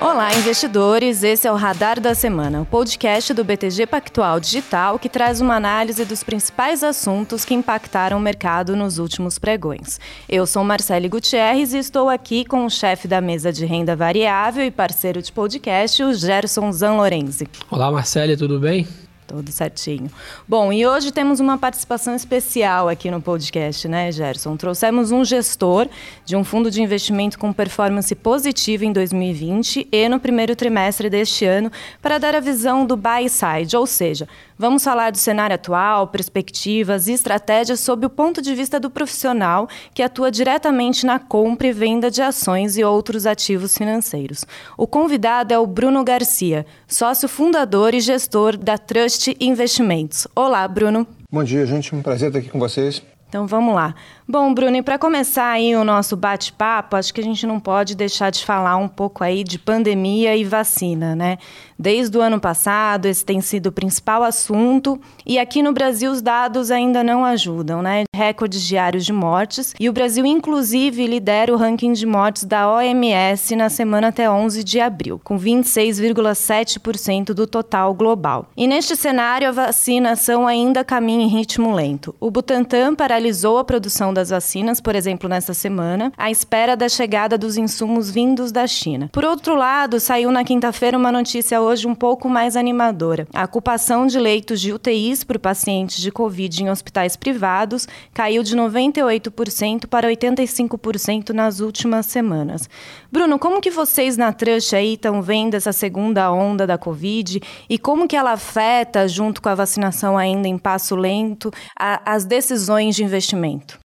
Olá, investidores. Esse é o Radar da Semana, o podcast do BTG Pactual Digital que traz uma análise dos principais assuntos que impactaram o mercado nos últimos pregões. Eu sou Marcele Gutierrez e estou aqui com o chefe da mesa de renda variável e parceiro de podcast, o Gerson Zanlorenzi. Olá, Marcele, tudo bem? Tudo certinho. Bom, e hoje temos uma participação especial aqui no podcast, né, Gerson? Trouxemos um gestor de um fundo de investimento com performance positiva em 2020 e no primeiro trimestre deste ano para dar a visão do buy side, ou seja, vamos falar do cenário atual, perspectivas e estratégias sob o ponto de vista do profissional que atua diretamente na compra e venda de ações e outros ativos financeiros. O convidado é o Bruno Garcia, sócio fundador e gestor da Trust Investimentos. Olá, Bruno. Bom dia, gente. Um prazer estar aqui com vocês. Então vamos lá. Bom, Bruno, e para começar aí o nosso bate-papo, acho que a gente não pode deixar de falar um pouco aí de pandemia e vacina, né? Desde o ano passado, esse tem sido o principal assunto, e aqui no Brasil os dados ainda não ajudam, né? Recordes diários de mortes, e o Brasil inclusive lidera o ranking de mortes da OMS na semana até 11 de abril, com 26,7% do total global. E neste cenário, a vacinação ainda caminha em ritmo lento. O Butantan paralisou a produção da das vacinas, por exemplo, nesta semana, à espera da chegada dos insumos vindos da China. Por outro lado, saiu na quinta-feira uma notícia hoje um pouco mais animadora. A ocupação de leitos de UTIs por pacientes de Covid em hospitais privados caiu de 98% para 85% nas últimas semanas. Bruno, como que vocês na Trust aí estão vendo essa segunda onda da Covid e como que ela afeta, junto com a vacinação ainda em passo lento, a, as decisões de investimento?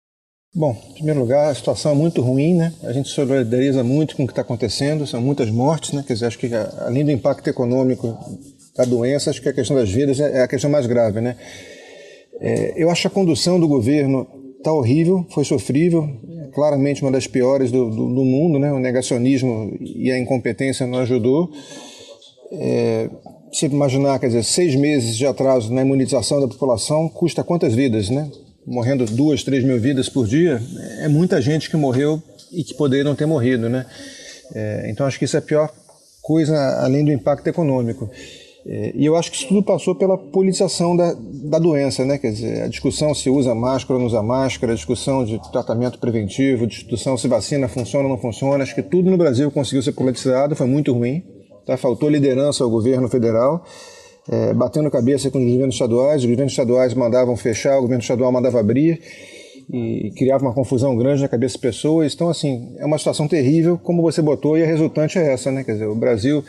Bom, em primeiro lugar, a situação é muito ruim, né? A gente solidariza muito com o que está acontecendo, são muitas mortes, né? Quer dizer, acho que além do impacto econômico da doença, acho que a questão das vidas é, é a questão mais grave, né? É, eu acho a condução do governo está horrível, foi sofrível, é claramente uma das piores do, do, do, mundo, né? O negacionismo e a incompetência não ajudou. É, se imaginar, quer dizer, seis meses de atraso na imunização da população custa quantas vidas, né? Morrendo duas, três mil vidas por dia, é muita gente que morreu e que poderia não ter morrido, né? É, então acho que isso é a pior coisa além do impacto econômico. É, e eu acho que isso tudo passou pela politização da, da doença, né? Quer dizer, a discussão se usa máscara ou não usa máscara, a discussão de tratamento preventivo, discussão se vacina funciona ou não funciona. Acho que tudo no Brasil conseguiu ser politizado, foi muito ruim. Tá? Faltou liderança ao governo federal é, batendo cabeça com os governos estaduais, os governos estaduais mandavam fechar, o governo estadual mandava abrir e criava uma confusão grande na cabeça das pessoas. Então, assim, é uma situação terrível, como você botou, e a resultante é essa, né? Quer dizer, o Brasil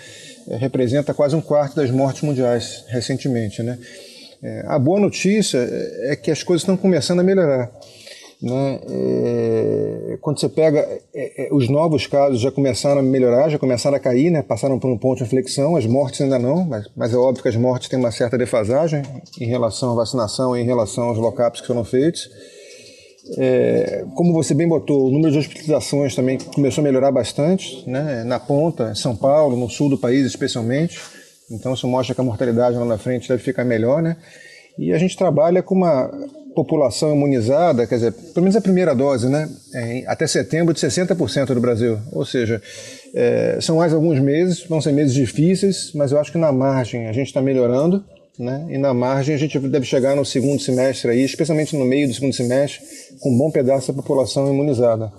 é, representa quase um quarto das mortes mundiais recentemente, né? É, a boa notícia é que as coisas estão começando a melhorar. Né? É, quando você pega é, é, os novos casos já começaram a melhorar, já começaram a cair, né? passaram por um ponto de inflexão, as mortes ainda não, mas, mas é óbvio que as mortes têm uma certa defasagem em relação à vacinação e em relação aos lock-ups que foram feitos. É, como você bem botou, o número de hospitalizações também começou a melhorar bastante, né? na ponta, São Paulo, no sul do país especialmente. Então isso mostra que a mortalidade lá na frente deve ficar melhor, né? E a gente trabalha com uma população imunizada, quer dizer, pelo menos a primeira dose, né, é, até setembro de 60% do Brasil. Ou seja, é, são mais alguns meses, vão ser meses difíceis, mas eu acho que na margem a gente está melhorando, né, e na margem a gente deve chegar no segundo semestre aí, especialmente no meio do segundo semestre, com um bom pedaço da população imunizada.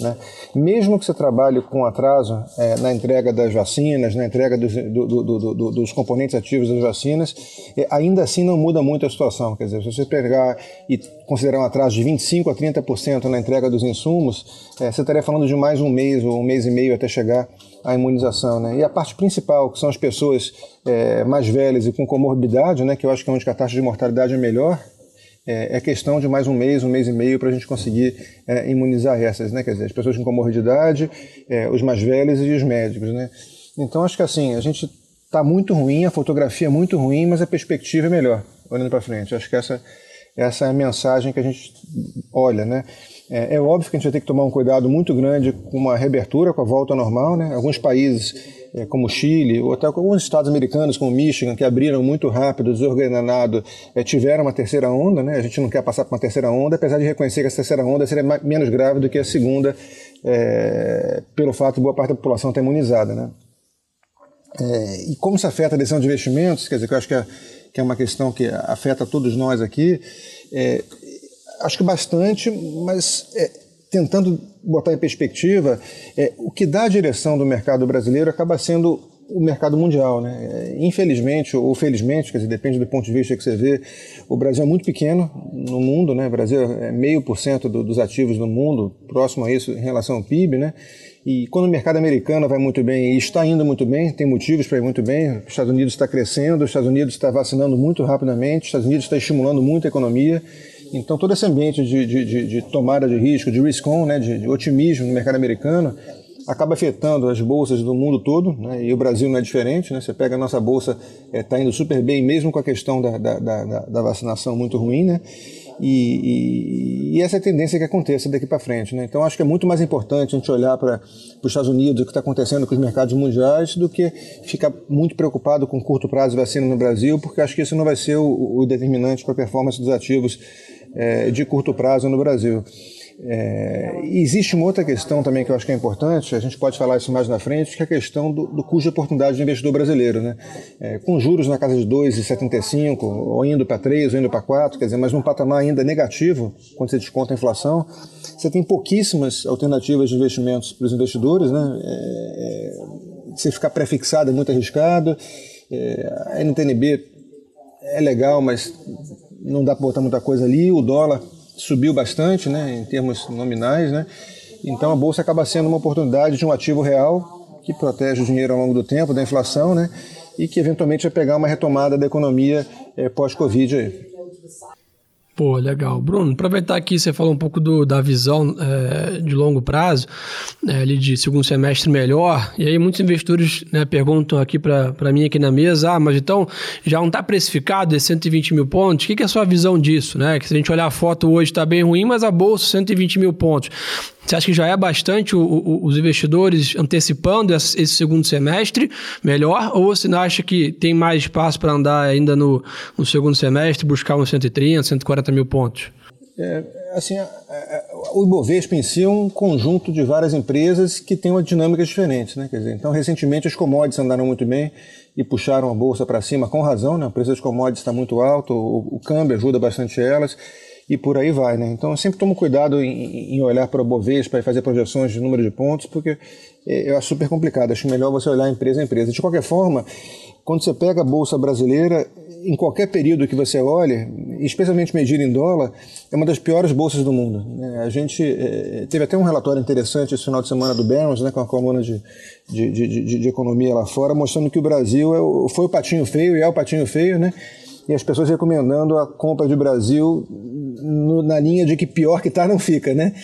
Né? Mesmo que você trabalhe com atraso é, na entrega das vacinas, na entrega dos, do, do, do, dos componentes ativos das vacinas, é, ainda assim não muda muito a situação. Quer dizer, se você pegar e considerar um atraso de 25% a 30% na entrega dos insumos, é, você estaria falando de mais um mês ou um mês e meio até chegar à imunização. Né? E a parte principal, que são as pessoas é, mais velhas e com comorbidade, né, que eu acho que é onde a taxa de mortalidade é melhor, é, é, questão de mais um mês, um mês e meio para a gente conseguir é, imunizar essas, né? Quer dizer, as pessoas com comorbidade, é, os mais velhos e os médicos, né? Então acho que assim, a gente está muito ruim, a fotografia é muito ruim, mas a perspectiva é melhor, olhando para frente. Acho que essa, essa é a mensagem que a gente olha, né? É, é, óbvio que a gente vai ter que tomar um cuidado muito grande com uma reabertura, com a volta normal, né? Alguns países é, como Chile, ou até alguns estados americanos, como Michigan, que abriram muito rápido, desordenado, é, tiveram uma terceira onda. Né? A gente não quer passar por uma terceira onda, apesar de reconhecer que essa terceira onda seria mais, menos grave do que a segunda, é, pelo fato de boa parte da população estar imunizada. Né? É, e como isso afeta a decisão de investimentos, quer dizer, que eu acho que é, que é uma questão que afeta todos nós aqui, é, acho que bastante, mas é, tentando botar em perspectiva, é, o que dá a direção do mercado brasileiro acaba sendo o mercado mundial. Né? Infelizmente ou felizmente, quer dizer, depende do ponto de vista que você vê, o Brasil é muito pequeno no mundo, né? o Brasil é meio por cento dos ativos do mundo, próximo a isso em relação ao PIB, né? E quando o mercado americano vai muito bem e está indo muito bem, tem motivos para ir muito bem, os Estados Unidos está crescendo, os Estados Unidos está vacinando muito rapidamente, os Estados Unidos está estimulando muito a economia. Então, todo esse ambiente de, de, de, de tomada de risco, de risk-on, né, de, otimismo no mercado americano, acaba afetando as bolsas do mundo todo, né, e o Brasil não é diferente. Né, você pega a nossa bolsa, está é, indo super bem, mesmo com a questão da, da, da, da vacinação muito ruim. Né, e, e, e, essa é a tendência que aconteça daqui para frente. Né? Então, acho que é muito mais importante a gente olhar para os Estados Unidos, o que está acontecendo com os mercados mundiais, do que ficar muito preocupado com curto prazo de vacina no Brasil, porque acho que isso não vai ser o, o determinante para a performance dos ativos é, de curto prazo no Brasil. É, existe uma outra questão também que eu acho que é importante, a gente pode falar isso mais na frente, que é a questão do, do custo de oportunidade do investidor brasileiro. Né? É, com juros na casa de 2,75, ou indo para 3, ou indo para 4, quer dizer, mas num patamar ainda negativo, quando você desconta a inflação, você tem pouquíssimas alternativas de investimentos para os investidores. Né? É, é você ficar prefixado é muito arriscado. É, a NTNB é legal, mas não dá para botar muita coisa ali. O dólar subiu bastante, né, em termos nominais, né? Então a bolsa acaba sendo uma oportunidade de um ativo real que protege o dinheiro ao longo do tempo da inflação, né? E que eventualmente vai pegar uma retomada da economia é, pós-Covid. Pô, legal. Bruno, aproveitar aqui, você falou um pouco do, da visão é, de longo prazo, é, ali de segundo semestre melhor, e aí muitos investidores né, perguntam aqui para mim aqui na mesa, ah, mas então já não está precificado esses 120 mil pontos? O que, que, é a sua visão disso? Né? Que se a gente olhar a foto hoje está bem ruim, mas a bolsa 120 mil pontos. Você acha que já é bastante o, o, os investidores antecipando esse, segundo semestre melhor? Ou você acha que tem mais espaço para andar ainda no, no, segundo semestre, buscar uns 130, 140 mil pontos? É, assim, o Ibovespa em si é um conjunto de várias empresas que tem uma dinâmica diferente. Né? Quer dizer, então, recentemente, as commodities andaram muito bem e puxaram a bolsa para cima com razão. Né? O preço das commodities está muito alto, o, o câmbio ajuda bastante elas e por aí vai, né? Então eu sempre tomo cuidado em, em olhar para o Bovespa e fazer projeções de número de pontos, porque é, eu acho super complicado. Acho melhor você olhar empresa a empresa. De qualquer forma, quando você pega a bolsa brasileira, em qualquer período que você olhe, especialmente medida em dólar, é uma das piores bolsas do mundo. Né? A gente é, teve até um relatório interessante esse final de semana do Barron's, né, com a coluna de, de, de, de, economia lá fora, mostrando que o Brasil é o, foi o patinho feio e é o patinho feio, né? E as pessoas recomendando a compra de Brasil no, na linha de que pior que tá não fica, né?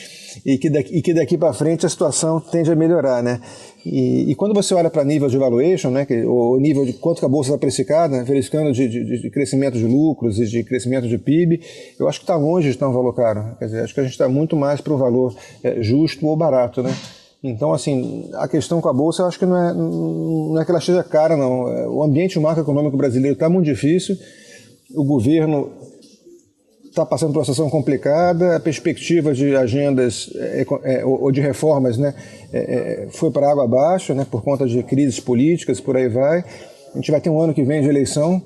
E que daqui, daqui para frente a situação tende a melhorar, né? E, e quando você olha para nível de valuation, né, que, o nível de quanto que a bolsa está precificada, né, verificando de, de, de, crescimento de lucros e de crescimento de PIB, eu acho que está longe de estar um valor caro. Quer dizer, acho que a gente está muito mais para um valor é, justo ou barato, né? Então, assim, a questão com a Bolsa, eu acho que não é, não é que ela esteja cara, não. O ambiente macroeconômico brasileiro está muito difícil, o governo está passando por uma situação complicada, a perspectiva de agendas é, é, ou de reformas né, é, foi para água abaixo, né, por conta de crises políticas, por aí vai. A gente vai ter um ano que vem de eleição,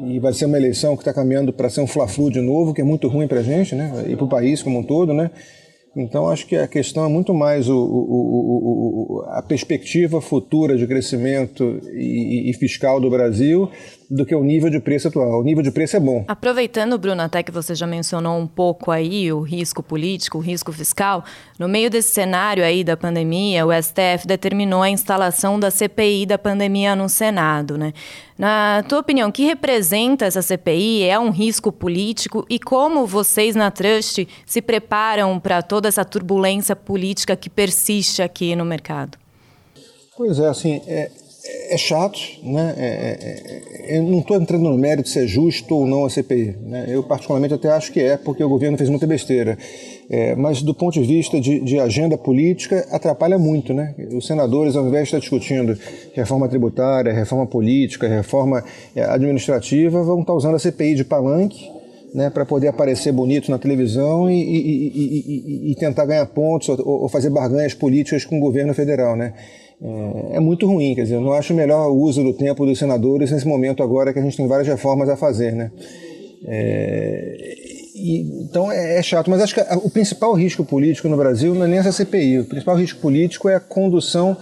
e vai ser uma eleição que está caminhando para ser um fla-flu de novo, que é muito ruim para a gente, né, e para o país como um todo, né. Então, acho que a questão é muito mais o, o, o, a perspectiva futura de crescimento e, e, fiscal do Brasil do que o nível de preço atual. O nível de preço é bom. Aproveitando, Bruno, até que você já mencionou um pouco aí o risco político, o risco fiscal, no meio desse cenário aí da pandemia, o STF determinou a instalação da CPI da pandemia no Senado, né? Na tua opinião, o que representa essa CPI? É um risco político? E como vocês na Trust se preparam para toda essa turbulência política que persiste aqui no mercado? Pois é, assim, é, é chato, né? É, é, é eu não estou entrando no mérito se é justo ou não a CPI. Né? Eu, particularmente, até acho que é, porque o governo fez muita besteira. É, mas, do ponto de vista de, de, agenda política, atrapalha muito. Né? Os senadores, ao invés de estar discutindo reforma tributária, reforma política, reforma é, administrativa, vão estar usando a CPI de palanque né, para poder aparecer bonito na televisão e, e, e, e tentar ganhar pontos ou, ou, fazer barganhas políticas com o governo federal. Né? É, é, muito ruim, quer dizer, eu não acho melhor o uso do tempo dos senadores nesse momento agora que a gente tem várias reformas a fazer. Né? É, então é, é, chato, mas acho que o principal risco político no Brasil não é nem essa CPI, o principal risco político é a condução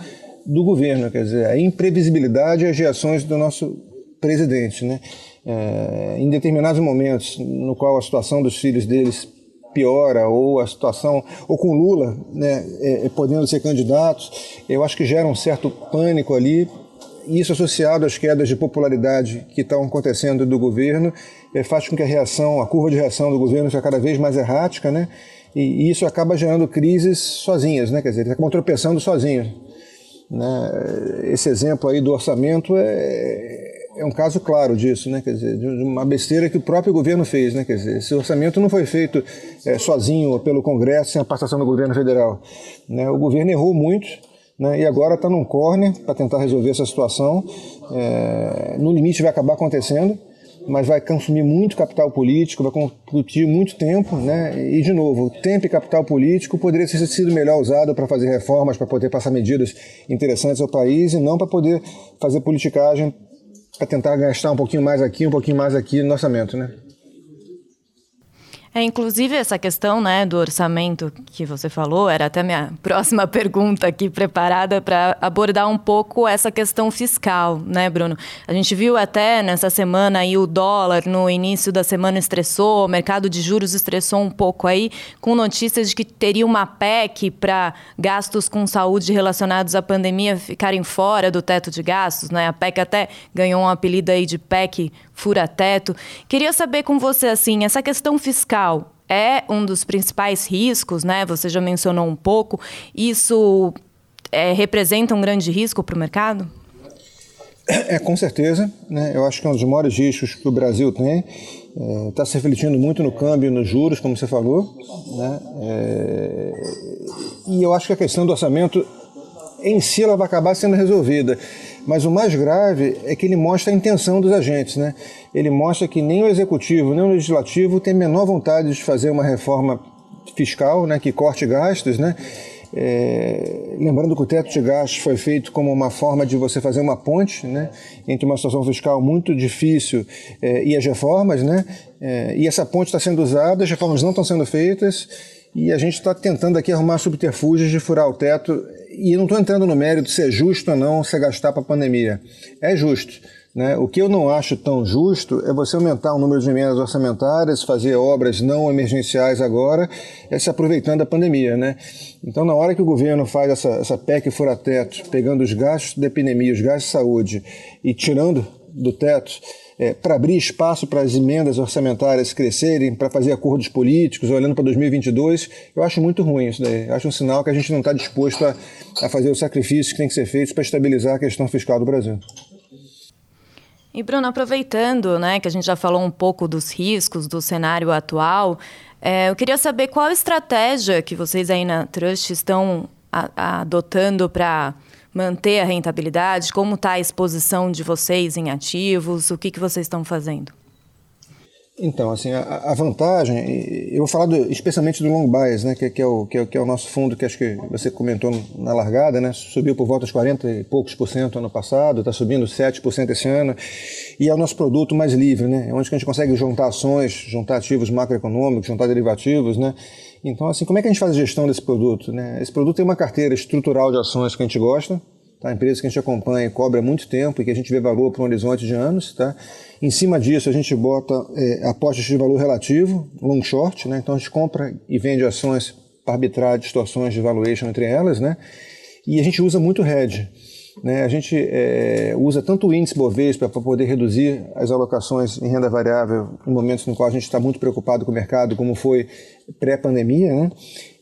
do governo, quer dizer, a imprevisibilidade e as reações do nosso presidente. Né? É, em determinados momentos no qual a situação dos filhos deles piora ou a situação ou com Lula né, é, é, podendo ser candidatos eu acho que gera um certo pânico ali. Isso associado às quedas de popularidade que estão acontecendo do governo é, faz com que a reação a curva de reação do governo seja cada vez mais errática né? E, e isso acaba gerando crises sozinhas né? Quer dizer eles acabam tropeçando sozinhos né? Esse exemplo aí do orçamento é é um caso claro disso, né? Quer dizer, de uma besteira que o próprio governo fez, né? Quer dizer, esse orçamento não foi feito é, sozinho pelo Congresso sem a participação do governo federal. Né? O governo errou muito, né? E agora está num corner para tentar resolver essa situação. É, no limite vai acabar acontecendo, mas vai consumir muito capital político, vai consumir muito tempo, né? E de novo, tempo e capital político poderia ter sido melhor usado para fazer reformas, para poder passar medidas interessantes ao país e não para poder fazer politicagem para tentar gastar um pouquinho mais aqui, um pouquinho mais aqui no orçamento, né? É, inclusive, essa questão né, do orçamento que você falou, era até minha próxima pergunta aqui preparada para abordar um pouco essa questão fiscal, né, Bruno? A gente viu até nessa semana aí o dólar no início da semana estressou, o mercado de juros estressou um pouco aí, com notícias de que teria uma PEC para gastos com saúde relacionados à pandemia ficarem fora do teto de gastos, né? A PEC até ganhou um apelido aí de PEC fura-teto. Queria saber com você, assim, essa questão fiscal é um dos principais riscos, né? Você já mencionou um pouco. Isso é, representa um grande risco para o mercado? É, com certeza. Né? Eu acho que é um dos maiores riscos que o Brasil tem. Está é, se refletindo muito no câmbio e nos juros, como você falou. Né? É, e eu acho que a questão do orçamento em si ela vai acabar sendo resolvida. Mas o mais grave é que ele mostra a intenção dos agentes. Né? Ele mostra que nem o executivo, nem o legislativo tem menor vontade de fazer uma reforma fiscal né, que corte gastos. Né? É, lembrando que o teto de gastos foi feito como uma forma de você fazer uma ponte né, entre uma situação fiscal muito difícil é, e as reformas, né, é, e essa ponte está sendo usada, as reformas não estão sendo feitas, e a gente está tentando aqui arrumar subterfúgios de furar o teto e não estou entrando no mérito se é justo ou não você gastar para a pandemia. É justo. Né? O que eu não acho tão justo é você aumentar o número de emendas orçamentárias, fazer obras não emergenciais agora, é se aproveitando da pandemia. Né? Então, na hora que o governo faz essa, essa PEC fura-teto, pegando os gastos da epidemia, os gastos de saúde e tirando do teto, é, para abrir espaço para as emendas orçamentárias crescerem, para fazer acordos políticos, olhando para 2022, eu acho muito ruim isso daí. Acho um sinal que a gente não está disposto a, a fazer os sacrifícios que tem que ser feitos para estabilizar a questão fiscal do Brasil. E Bruno, aproveitando, né, que a gente já falou um pouco dos riscos do cenário atual, é, eu queria saber qual estratégia que vocês aí na Trust estão a, a, adotando para manter a rentabilidade? Como está a exposição de vocês em ativos? O que, que vocês estão fazendo? Então, assim, a, a, vantagem, eu vou falar do, especialmente do long bias, né, que, que, é o, que, é, que é o nosso fundo que acho que você comentou na largada, né, subiu por volta de 40 e poucos por cento ano passado, está subindo 7% esse ano, e é o nosso produto mais livre, né, é onde a gente consegue juntar ações, juntar ativos macroeconômicos, juntar derivativos, né, então, assim, como é que a gente faz a gestão desse produto? Né? Esse produto tem uma carteira estrutural de ações que a gente gosta, tá? empresas que a gente acompanha e cobra há muito tempo e que a gente vê valor para um horizonte de anos. Tá? Em cima disso, a gente bota é, apostas de valor relativo, long short, né? então a gente compra e vende ações para arbitrar distorções de valuation entre elas, né? e a gente usa muito hedge. Né? A gente é, usa tanto o índice Bovespa para poder reduzir as alocações em renda variável em momentos no qual a gente está muito preocupado com o mercado, como foi pré-pandemia, né?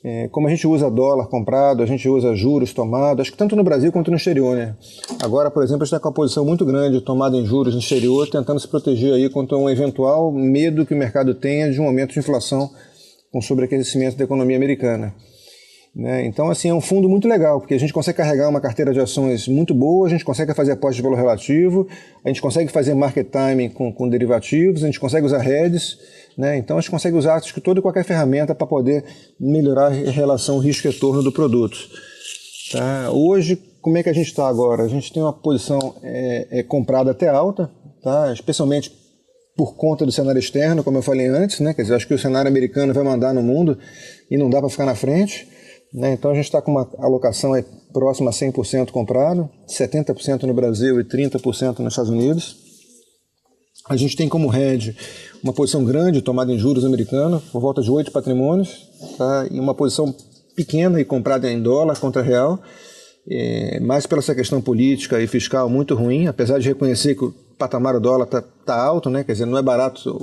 É, como a gente usa dólar comprado, a gente usa juros tomados, acho que tanto no Brasil quanto no exterior, né? Agora, por exemplo, a gente está com uma posição muito grande tomada em juros no exterior, tentando se proteger aí contra um eventual medo que o mercado tenha de um aumento de inflação com sobreaquecimento da economia americana. Né? Então, assim, é um fundo muito legal, porque a gente consegue carregar uma carteira de ações muito boa, a gente consegue fazer apostas de valor relativo, a gente consegue fazer market timing com, com derivativos, a gente consegue usar heads, né? então a gente consegue usar acho que toda e qualquer ferramenta para poder melhorar a relação risco-retorno do produto. Tá? Hoje, como é que a gente está agora? A gente tem uma posição é, é, comprada até alta, tá? especialmente por conta do cenário externo, como eu falei antes, né? quer dizer, acho que o cenário americano vai mandar no mundo e não dá para ficar na frente. Né? Então a gente está com uma alocação aí próxima a 100% comprado, 70% no Brasil e 30% nos Estados Unidos. A gente tem como hedge uma posição grande tomada em juros americanos, por volta de oito patrimônios, tá? e uma posição pequena e comprada em dólar contra real, é, mais pela essa questão política e fiscal muito ruim, apesar de reconhecer que patamar do dólar está tá alto, né? quer dizer, não é barato,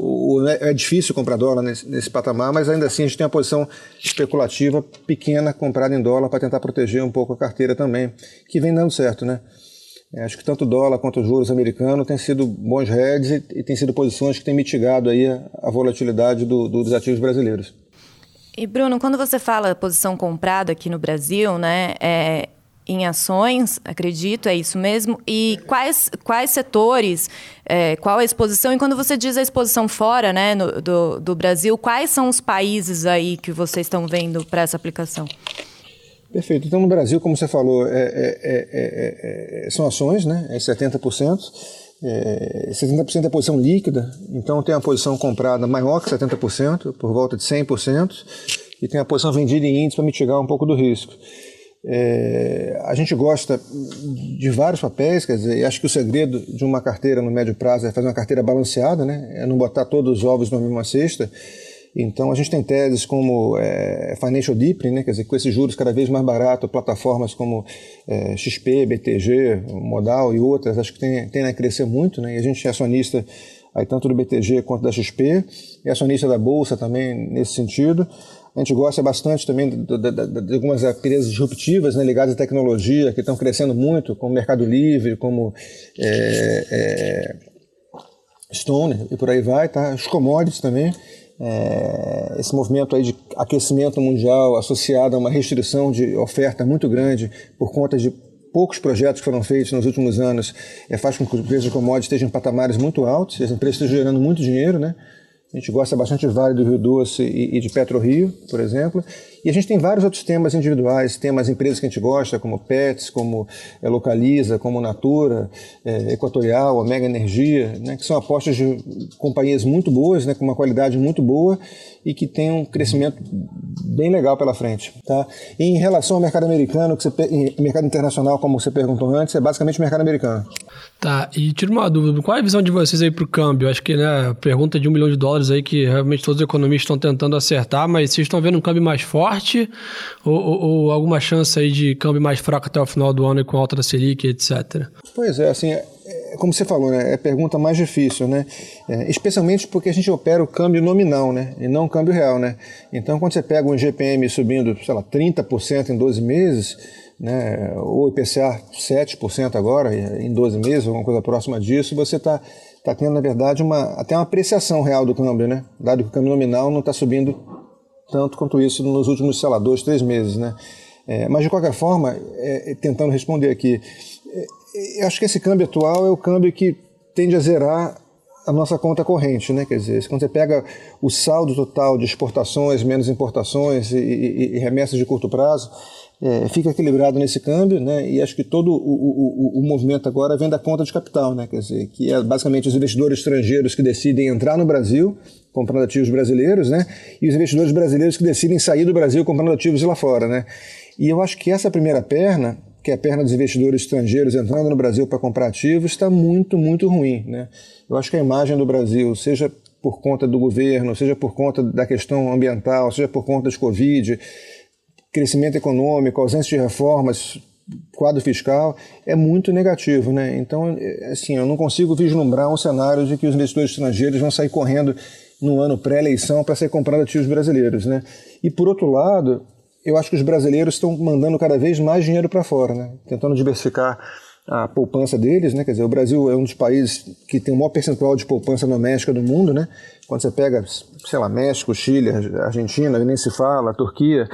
é, é difícil comprar dólar nesse, nesse, patamar, mas ainda assim a gente tem uma posição especulativa pequena comprada em dólar para tentar proteger um pouco a carteira também, que vem dando certo. Né? É, acho que tanto o dólar quanto os juros americanos têm sido bons heads e, e têm sido posições que têm mitigado aí a, a volatilidade do, do, dos ativos brasileiros. E Bruno, quando você fala posição comprada aqui no Brasil, né, é, em ações, acredito, é isso mesmo. E quais, quais setores, é, qual a exposição? E quando você diz a exposição fora né, no, do, do Brasil, quais são os países aí que vocês estão vendo para essa aplicação? Perfeito. Então, no Brasil, como você falou, é, é, são ações, né? É 70%. É, 70% é posição líquida, então tem a posição comprada maior que 70%, por volta de 100%, e tem a posição vendida em índice para mitigar um pouco do risco. É, a gente gosta de vários papéis, quer dizer, acho que o segredo de uma carteira no médio prazo é fazer uma carteira balanceada, né? é não botar todos os ovos na mesma cesta. Então a gente tem teses como é, financial deepening, né? quer dizer, com esses juros cada vez mais baratos, plataformas como é, XP, BTG, Modal e outras, acho que tem, tem a crescer muito, né? e a gente é acionista aí tanto do BTG quanto da XP, e acionista da Bolsa também nesse sentido. A gente gosta bastante também de, algumas empresas disruptivas né, ligadas à tecnologia, que estão crescendo muito, como Mercado Livre, como é, é, Stone e por aí vai, tá? Os commodities também. É, esse movimento aí de aquecimento mundial associado a uma restrição de oferta muito grande por conta de poucos projetos que foram feitos nos últimos anos é, faz com que os preços de commodities estejam em patamares muito altos, e as empresas estão gerando muito dinheiro, né? A gente gosta bastante de Vale do Rio Doce e, de Petro Rio, por exemplo. E a gente tem vários outros temas individuais, temas empresas que a gente gosta, como Pets, como é, Localiza, como Natura, é, Equatorial, a Mega Energia, né, que são apostas de companhias muito boas, né, com uma qualidade muito boa e que tem um crescimento bem legal pela frente. Tá? E em relação ao mercado americano, que você, mercado internacional, como você perguntou antes, é basicamente o mercado americano. Tá, e tira uma dúvida, qual é a visão de vocês aí para o câmbio? Acho que, né, pergunta de um milhão de dólares aí que realmente todos os economistas estão tentando acertar, mas vocês estão vendo um câmbio mais forte ou, ou, ou, alguma chance aí de câmbio mais fraco até o final do ano com alta da Selic, etc? Pois é, assim, é, como você falou, né, é a pergunta mais difícil, né? É, especialmente porque a gente opera o câmbio nominal, né? E não o câmbio real, né? Então, quando você pega um GPM subindo, sei lá, 30% em 12 meses né, ou IPCA 7% agora, em 12 meses, alguma coisa próxima disso, você está tá tendo, na verdade, uma, até uma apreciação real do câmbio, né? dado que o câmbio nominal não está subindo tanto quanto isso nos últimos, sei lá, dois, três meses. Né? É, mas, de qualquer forma, é, tentando responder aqui, é, eu acho que esse câmbio atual é o câmbio que tende a zerar a nossa conta corrente, né? Quer dizer, quando você pega o saldo total de exportações menos importações e, e, e remessas de curto prazo, é, fica equilibrado nesse câmbio, né? E acho que todo o, o, o, movimento agora vem da conta de capital, né? Quer dizer, que é basicamente os investidores estrangeiros que decidem entrar no Brasil comprando ativos brasileiros, né? E os investidores brasileiros que decidem sair do Brasil comprando ativos lá fora, né? E eu acho que essa primeira perna, que é a perna dos investidores estrangeiros entrando no Brasil para comprar ativos, está muito, muito ruim, né? Eu acho que a imagem do Brasil, seja por conta do governo, seja por conta da questão ambiental, seja por conta de Covid, crescimento econômico, ausência de reformas, quadro fiscal, é muito negativo. Né? Então, assim, eu não consigo vislumbrar um cenário de que os investidores estrangeiros vão sair correndo no ano pré-eleição para sair comprando ativos brasileiros. Né? E, por outro lado, eu acho que os brasileiros estão mandando cada vez mais dinheiro para fora, né? tentando diversificar a poupança deles, né? Quer dizer, o Brasil é um dos países que tem o maior percentual de poupança doméstica do mundo, né? Quando você pega, sei lá, México, Chile, Argentina, nem se fala, Turquia,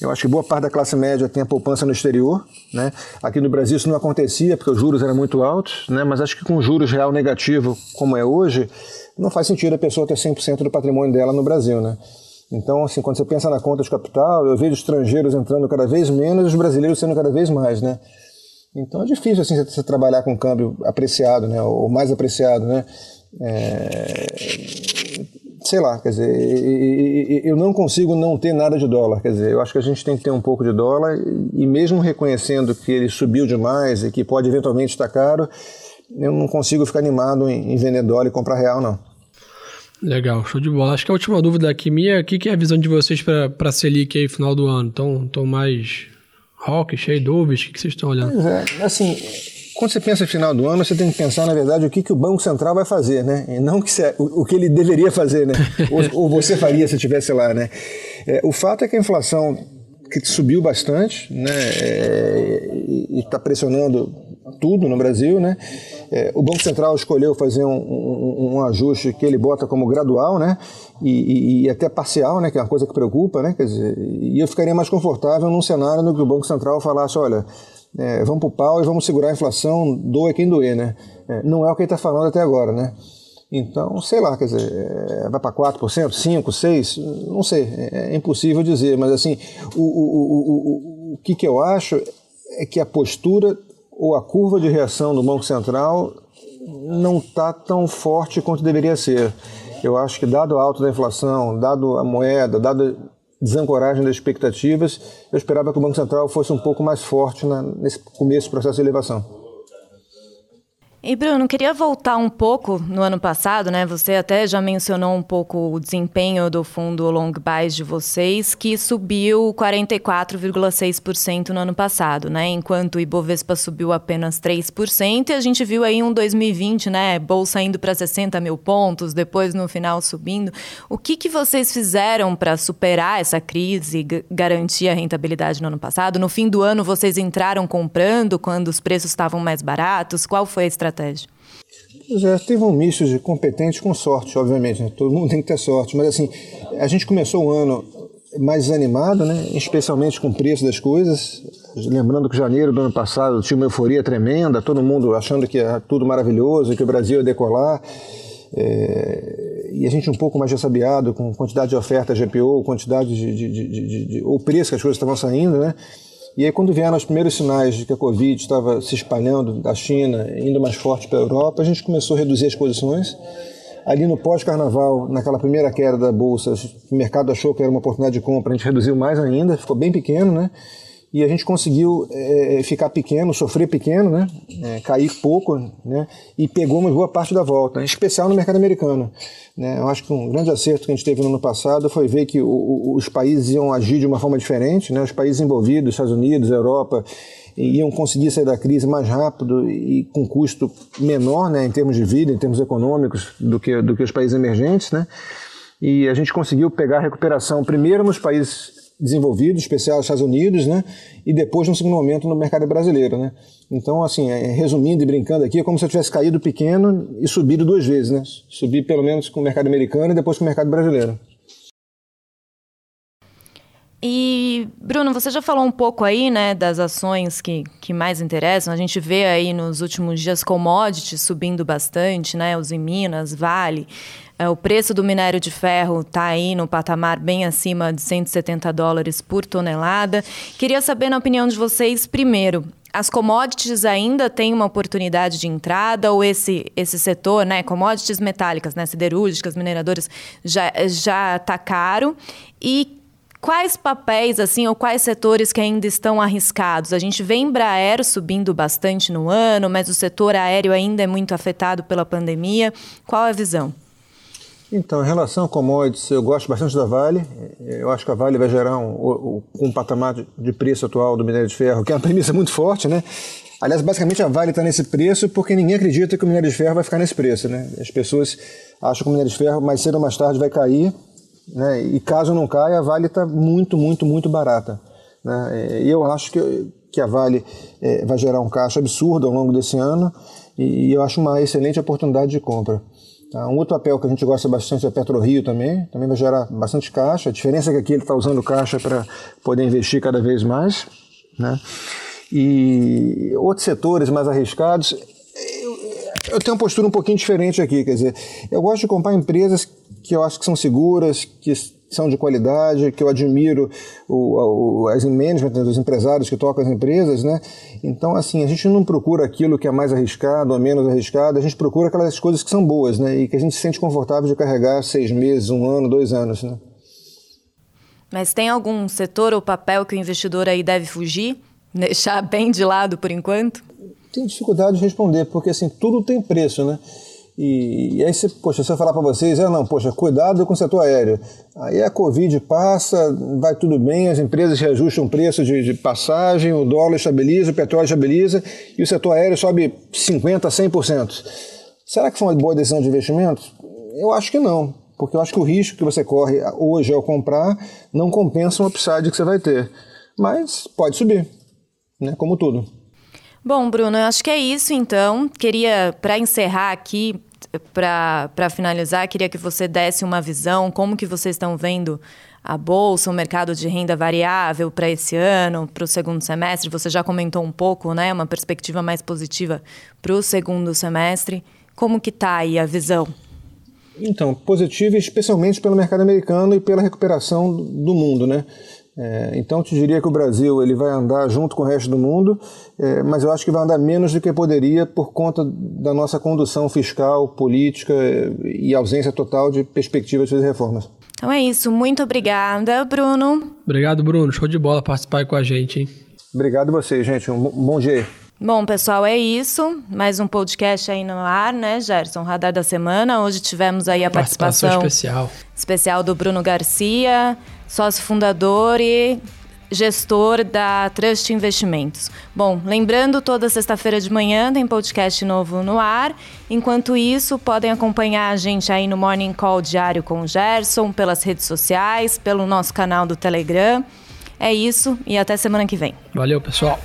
eu acho que boa parte da classe média tem a poupança no exterior, né? Aqui no Brasil isso não acontecia porque os juros eram muito altos, né? Mas acho que com juros real negativo como é hoje, não faz sentido a pessoa ter 100% do patrimônio dela no Brasil, né? Então, assim, quando você pensa na conta de capital, eu vejo estrangeiros entrando cada vez menos e os brasileiros sendo cada vez mais, né? Então é difícil assim você trabalhar com câmbio apreciado, né, ou mais apreciado, né? É, sei lá, quer dizer, eu não consigo não ter nada de dólar, quer dizer, eu acho que a gente tem que ter um pouco de dólar e mesmo reconhecendo que ele subiu demais e que pode eventualmente estar caro, eu não consigo ficar animado em, vender dólar e comprar real, não. Legal, show de bola. Acho que a última dúvida aqui minha, o que é a visão de vocês para a Selic aí final do ano? Estão mais rock, dúvidas? O que vocês estão olhando? É, assim, quando você pensa no final do ano, você tem que pensar, na verdade, o que, que o Banco Central vai fazer, né? E não que se, o, o, que ele deveria fazer, né? ou, ou, você faria se estivesse lá, né? É, o fato é que a inflação que subiu bastante, né? É, e está pressionando tudo no Brasil, né? É, o Banco Central escolheu fazer um, um, um, ajuste que ele bota como gradual, né? E, e, e, até parcial, né? Que é uma coisa que preocupa, né? Quer dizer, e eu ficaria mais confortável num cenário no que o Banco Central falasse, olha, é, vamos o pau e vamos segurar a inflação, doa quem doer, né? É, não é o que ele está falando até agora, né? Então, sei lá, quer dizer, é, vai para 4%, 5%, 6%, não sei, é, é, impossível dizer, mas assim, o, o, o, o, o que, que eu acho é que a postura ou a curva de reação do Banco Central não está tão forte quanto deveria ser. Eu acho que, dado o alto da inflação, dado a moeda, dado a desancoragem das expectativas, eu esperava que o Banco Central fosse um pouco mais forte na, nesse começo do processo de elevação. E Bruno, queria voltar um pouco no ano passado, né? Você até já mencionou um pouco o desempenho do fundo Long Buys de vocês, que subiu 44,6% no ano passado, né? Enquanto o Ibovespa subiu apenas 3%, e a gente viu aí um 2020, né? Bolsa indo para 60 mil pontos, depois no final subindo. O que, que vocês fizeram para superar essa crise e garantir a rentabilidade no ano passado? No fim do ano, vocês entraram comprando quando os preços estavam mais baratos? Qual foi a estratégia? Estratégia? Já teve um misto de competente com sorte, obviamente. Né? Todo mundo tem que ter sorte. Mas assim, a gente começou o ano mais desanimado, né? especialmente com o preço das coisas. Lembrando que janeiro do ano passado tinha uma euforia tremenda, todo mundo achando que era tudo maravilhoso, que o Brasil ia decolar. É... e a gente um pouco mais ressabiado com quantidade de oferta GPO, quantidade de, de, de, de, ou preço que as coisas estavam saindo, né? E aí, quando vieram os primeiros sinais de que a Covid estava se espalhando da China, indo mais forte para a Europa, a gente começou a reduzir as posições. Ali no pós-carnaval, naquela primeira queda da bolsa, o mercado achou que era uma oportunidade de compra, a gente reduziu mais ainda, ficou bem pequeno, né? E a gente conseguiu é, ficar pequeno, sofrer pequeno, né? É, cair pouco, né? E pegou uma boa parte da volta, em especial no mercado americano. Né? Eu acho que um grande acerto que a gente teve no ano passado foi ver que o, os países iam agir de uma forma diferente, né? Os países envolvidos, Estados Unidos, Europa, iam conseguir sair da crise mais rápido e com custo menor, né? Em termos de vida, em termos econômicos, do que do que os países emergentes, né? E a gente conseguiu pegar a recuperação primeiro nos países desenvolvido, especial nos Estados Unidos, né? E depois, no segundo momento, no mercado brasileiro, né? Então, assim, é, resumindo e brincando aqui, é como se eu tivesse caído pequeno e subido duas vezes, né? Subi pelo menos com o mercado americano e depois com o mercado brasileiro. E, Bruno, você já falou um pouco aí, né, das ações que, que mais interessam. A gente vê aí nos últimos dias commodities subindo bastante, né, os em Minas, Vale. É, o preço do minério de ferro está aí no patamar bem acima de 170 dólares por tonelada. Queria saber, na opinião de vocês, primeiro, as commodities ainda têm uma oportunidade de entrada ou esse, esse setor, né, commodities metálicas, né, siderúrgicas, mineradoras, já já está caro? E quais papéis assim ou quais setores que ainda estão arriscados? A gente vê Embraer subindo bastante no ano, mas o setor aéreo ainda é muito afetado pela pandemia. Qual a visão? Então, em relação a commodities, eu gosto bastante da Vale. Eu acho que a Vale vai gerar um, um, um patamar de preço atual do minério de ferro, que é uma premissa muito forte, né? Aliás, basicamente a Vale está nesse preço porque ninguém acredita que o minério de ferro vai ficar nesse preço, né? As pessoas acham que o minério de ferro mais cedo ou mais tarde vai cair, né? E caso não caia, a Vale está muito, muito, muito barata. Né? E eu acho que que a Vale é, vai gerar um caixa absurdo ao longo desse ano e, e eu acho uma excelente oportunidade de compra. Tá? Um outro papel que a gente gosta bastante é PetroRio também, também vai gerar bastante caixa. A diferença é que aqui ele está usando caixa para poder investir cada vez mais. Né? E outros setores mais arriscados, eu tenho uma postura um pouquinho diferente aqui, quer dizer, eu gosto de comprar empresas que eu acho que são seguras, que são de qualidade, que eu admiro o, o, as management dos empresários que tocam as empresas, né? Então, assim, a gente não procura aquilo que é mais arriscado ou menos arriscado, a gente procura aquelas coisas que são boas, né? E que a gente se sente confortável de carregar seis meses, um ano, dois anos, né? Mas tem algum setor ou papel que o investidor aí deve fugir? Deixar bem de lado por enquanto? Tem dificuldade de responder, porque assim, tudo tem preço, né? E, e aí, se, poxa, se eu falar para vocês, é não, poxa, cuidado com o setor aéreo. Aí a Covid passa, vai tudo bem, as empresas reajustam o preço de, de passagem, o dólar estabiliza, o petróleo estabiliza e o setor aéreo sobe 50%, 100%. Será que foi uma boa decisão de investimento? Eu acho que não, porque eu acho que o risco que você corre hoje ao comprar não compensa o upside que você vai ter. Mas pode subir, né? como tudo. Bom, Bruno, eu acho que é isso então. Queria, para encerrar aqui, para finalizar, queria que você desse uma visão, como que vocês estão vendo a Bolsa, o mercado de renda variável para esse ano, para o segundo semestre. Você já comentou um pouco, né? Uma perspectiva mais positiva para o segundo semestre. Como que está aí a visão? Então, positiva especialmente pelo mercado americano e pela recuperação do mundo, né? É, então, eu te diria que o Brasil ele vai andar junto com o resto do mundo, é, mas eu acho que vai andar menos do que poderia por conta da nossa condução fiscal, política e ausência total de perspectivas de reformas. Então é isso. Muito obrigada, Bruno. Obrigado, Bruno. Show de bola participar aí com a gente, hein? Obrigado a vocês, gente. Um bom dia. Bom, pessoal, é isso. Mais um podcast aí no ar, né, Gerson? Radar da semana. Hoje tivemos aí a participação, participação especial. especial do Bruno Garcia, sócio fundador e gestor da Trust Investimentos. Bom, lembrando, toda sexta-feira de manhã tem podcast novo no ar. Enquanto isso, podem acompanhar a gente aí no Morning Call diário com o Gerson, pelas redes sociais, pelo nosso canal do Telegram. É isso e até semana que vem. Valeu, pessoal.